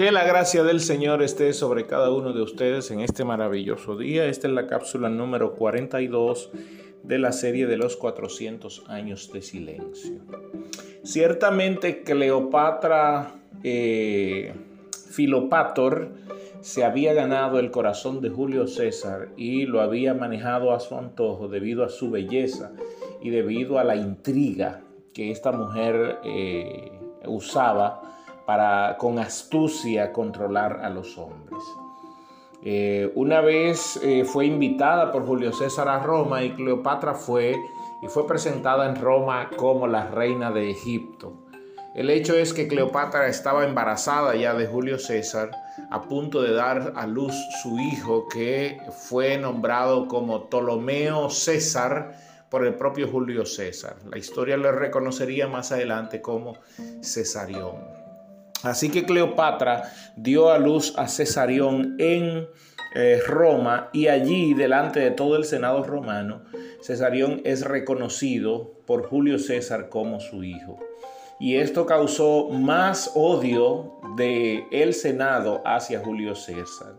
Que la gracia del Señor esté sobre cada uno de ustedes en este maravilloso día. Esta es la cápsula número 42 de la serie de los 400 años de silencio. Ciertamente Cleopatra eh, Filopator se había ganado el corazón de Julio César y lo había manejado a su antojo debido a su belleza y debido a la intriga que esta mujer eh, usaba para con astucia controlar a los hombres. Eh, una vez eh, fue invitada por Julio César a Roma y Cleopatra fue y fue presentada en Roma como la reina de Egipto. El hecho es que Cleopatra estaba embarazada ya de Julio César, a punto de dar a luz su hijo que fue nombrado como Ptolomeo César por el propio Julio César. La historia le reconocería más adelante como Cesarión. Así que Cleopatra dio a luz a Cesarión en eh, Roma y allí, delante de todo el Senado romano, Cesarión es reconocido por Julio César como su hijo. Y esto causó más odio del el Senado hacia Julio César.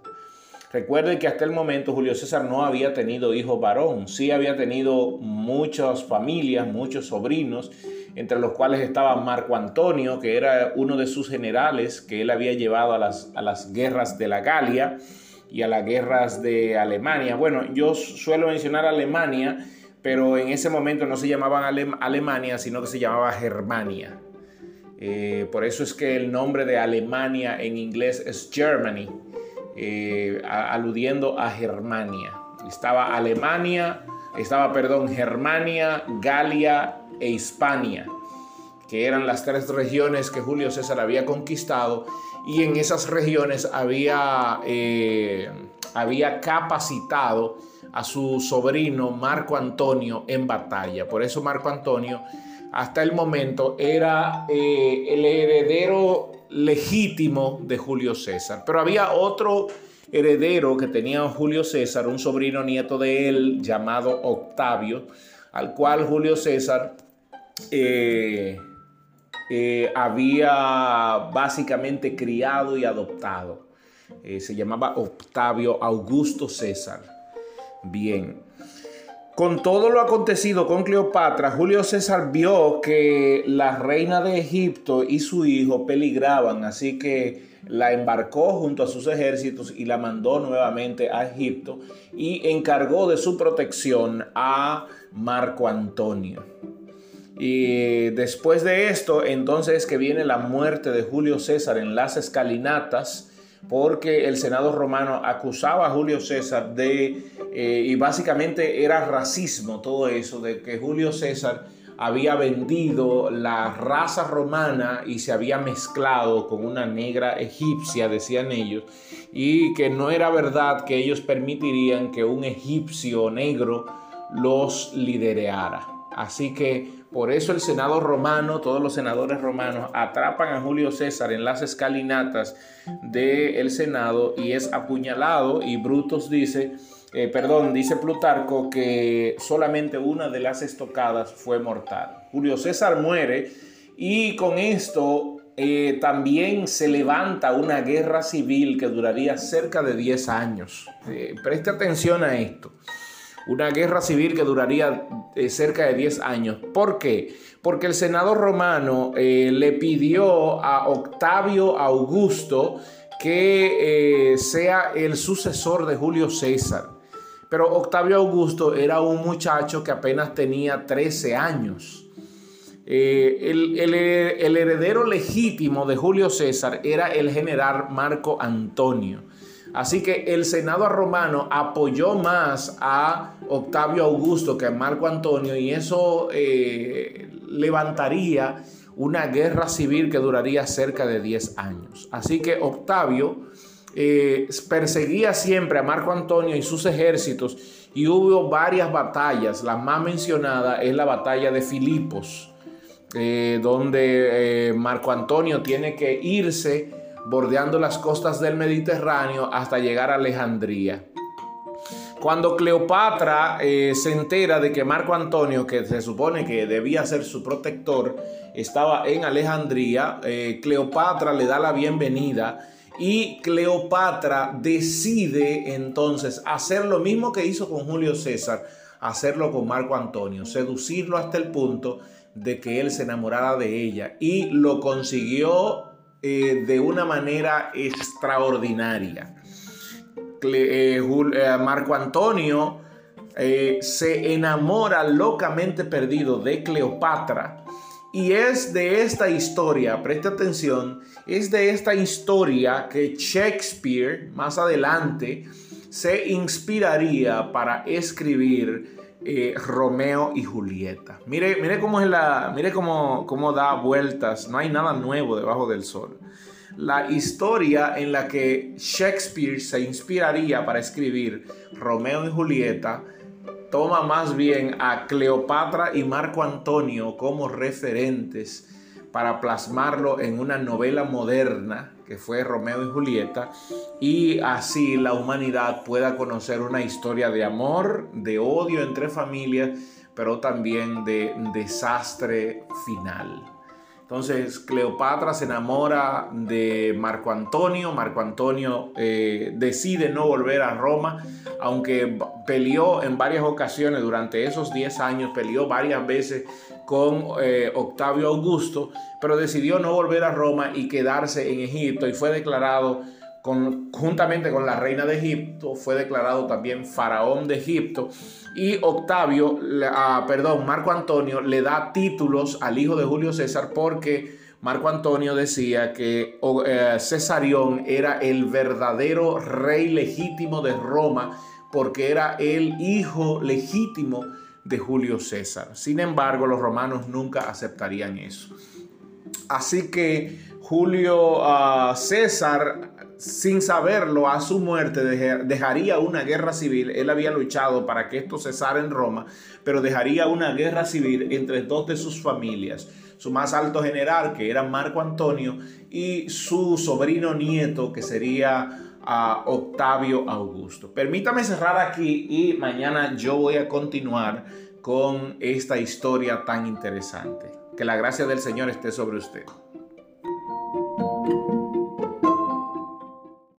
Recuerde que hasta el momento Julio César no había tenido hijo varón, sí había tenido muchas familias, muchos sobrinos, entre los cuales estaba Marco Antonio, que era uno de sus generales que él había llevado a las, a las guerras de la Galia y a las guerras de Alemania. Bueno, yo suelo mencionar Alemania, pero en ese momento no se llamaban Alemania, sino que se llamaba Germania. Eh, por eso es que el nombre de Alemania en inglés es Germany. Eh, aludiendo a Germania. Estaba Alemania, estaba, perdón, Germania, Galia e Hispania, que eran las tres regiones que Julio César había conquistado y en esas regiones había, eh, había capacitado a su sobrino Marco Antonio en batalla. Por eso Marco Antonio hasta el momento era eh, el heredero legítimo de Julio César. Pero había otro heredero que tenía Julio César, un sobrino nieto de él llamado Octavio, al cual Julio César eh, eh, había básicamente criado y adoptado. se llamaba Octavio Augusto César. Bien. Con todo lo acontecido con Cleopatra, Julio César vio que la reina de Egipto y su hijo peligraban, así que la embarcó junto a sus ejércitos y la mandó nuevamente a Egipto y encargó de su protección a Marco Antonio. Y después de esto, entonces que viene la muerte de Julio César en las escalinatas, porque el Senado romano acusaba a Julio César de, eh, y básicamente era racismo todo eso, de que Julio César había vendido la raza romana y se había mezclado con una negra egipcia, decían ellos, y que no era verdad que ellos permitirían que un egipcio negro los lidereara. Así que por eso el Senado romano, todos los senadores romanos atrapan a Julio César en las escalinatas del Senado y es apuñalado y Brutus dice, eh, perdón, dice Plutarco que solamente una de las estocadas fue mortal. Julio César muere y con esto eh, también se levanta una guerra civil que duraría cerca de 10 años. Eh, preste atención a esto una guerra civil que duraría eh, cerca de 10 años. ¿Por qué? Porque el Senado romano eh, le pidió a Octavio Augusto que eh, sea el sucesor de Julio César. Pero Octavio Augusto era un muchacho que apenas tenía 13 años. el, el heredero legítimo de Julio César era el general Marco Antonio. Así que el Senado romano apoyó más a Octavio Augusto que a Marco Antonio y eso eh, levantaría una guerra civil que duraría cerca de 10 años. Así que Octavio eh, perseguía siempre a Marco Antonio y sus ejércitos y hubo varias batallas. La más mencionada es la batalla de Filipos, eh, donde Marco Antonio tiene que irse bordeando las costas del Mediterráneo hasta llegar a Alejandría. Cuando Cleopatra eh, se entera de que Marco Antonio, que se supone que debía ser su protector, estaba en Alejandría, eh, Cleopatra le da la bienvenida Y Cleopatra decide entonces hacer lo mismo que hizo con Julio César, hacerlo con Marco Antonio, seducirlo hasta el punto de que él se enamorara de ella. Y lo consiguió eh, de una manera extraordinaria. Eh, eh, Marco Antonio se enamora locamente perdido de Cleopatra. Y es de esta historia, preste atención, es de esta historia que Shakespeare más adelante se inspiraría para escribir eh, Romeo y Julieta. Mire, mire cómo es la, mire cómo, cómo da vueltas. No hay nada nuevo debajo del sol. La historia en la que Shakespeare se inspiraría para escribir Romeo y Julieta toma más bien a Cleopatra y Marco Antonio como referentes para plasmarlo en una novela moderna que fue Romeo y Julieta, y así la humanidad pueda conocer una historia de amor, de odio entre familias, pero también de desastre final. Entonces Cleopatra se enamora de Marco Antonio, Marco Antonio eh, decide no volver a Roma, aunque peleó en varias ocasiones durante esos 10 años, peleó varias veces con eh, Octavio Augusto, pero decidió no volver a Roma y quedarse en Egipto y fue declarado juntamente con la reina de Egipto, fue declarado también faraón de Egipto. Y Octavio, ah, perdón, Marco Antonio le da títulos al hijo de Julio César porque Marco Antonio decía que eh, Cesarión era el verdadero rey legítimo de Roma porque era el hijo legítimo de Julio César. Sin embargo, los romanos nunca aceptarían eso. Así que Julio ah, César sin saberlo, a su muerte dejaría una guerra civil. Él había luchado para que esto cesara en Roma, pero dejaría una guerra civil entre dos de sus familias. Su más alto general, que era Marco Antonio, y su sobrino nieto, que sería ah, Octavio Augusto. Permítame cerrar aquí y mañana yo voy a continuar con esta historia tan interesante. Que la gracia del Señor esté sobre usted.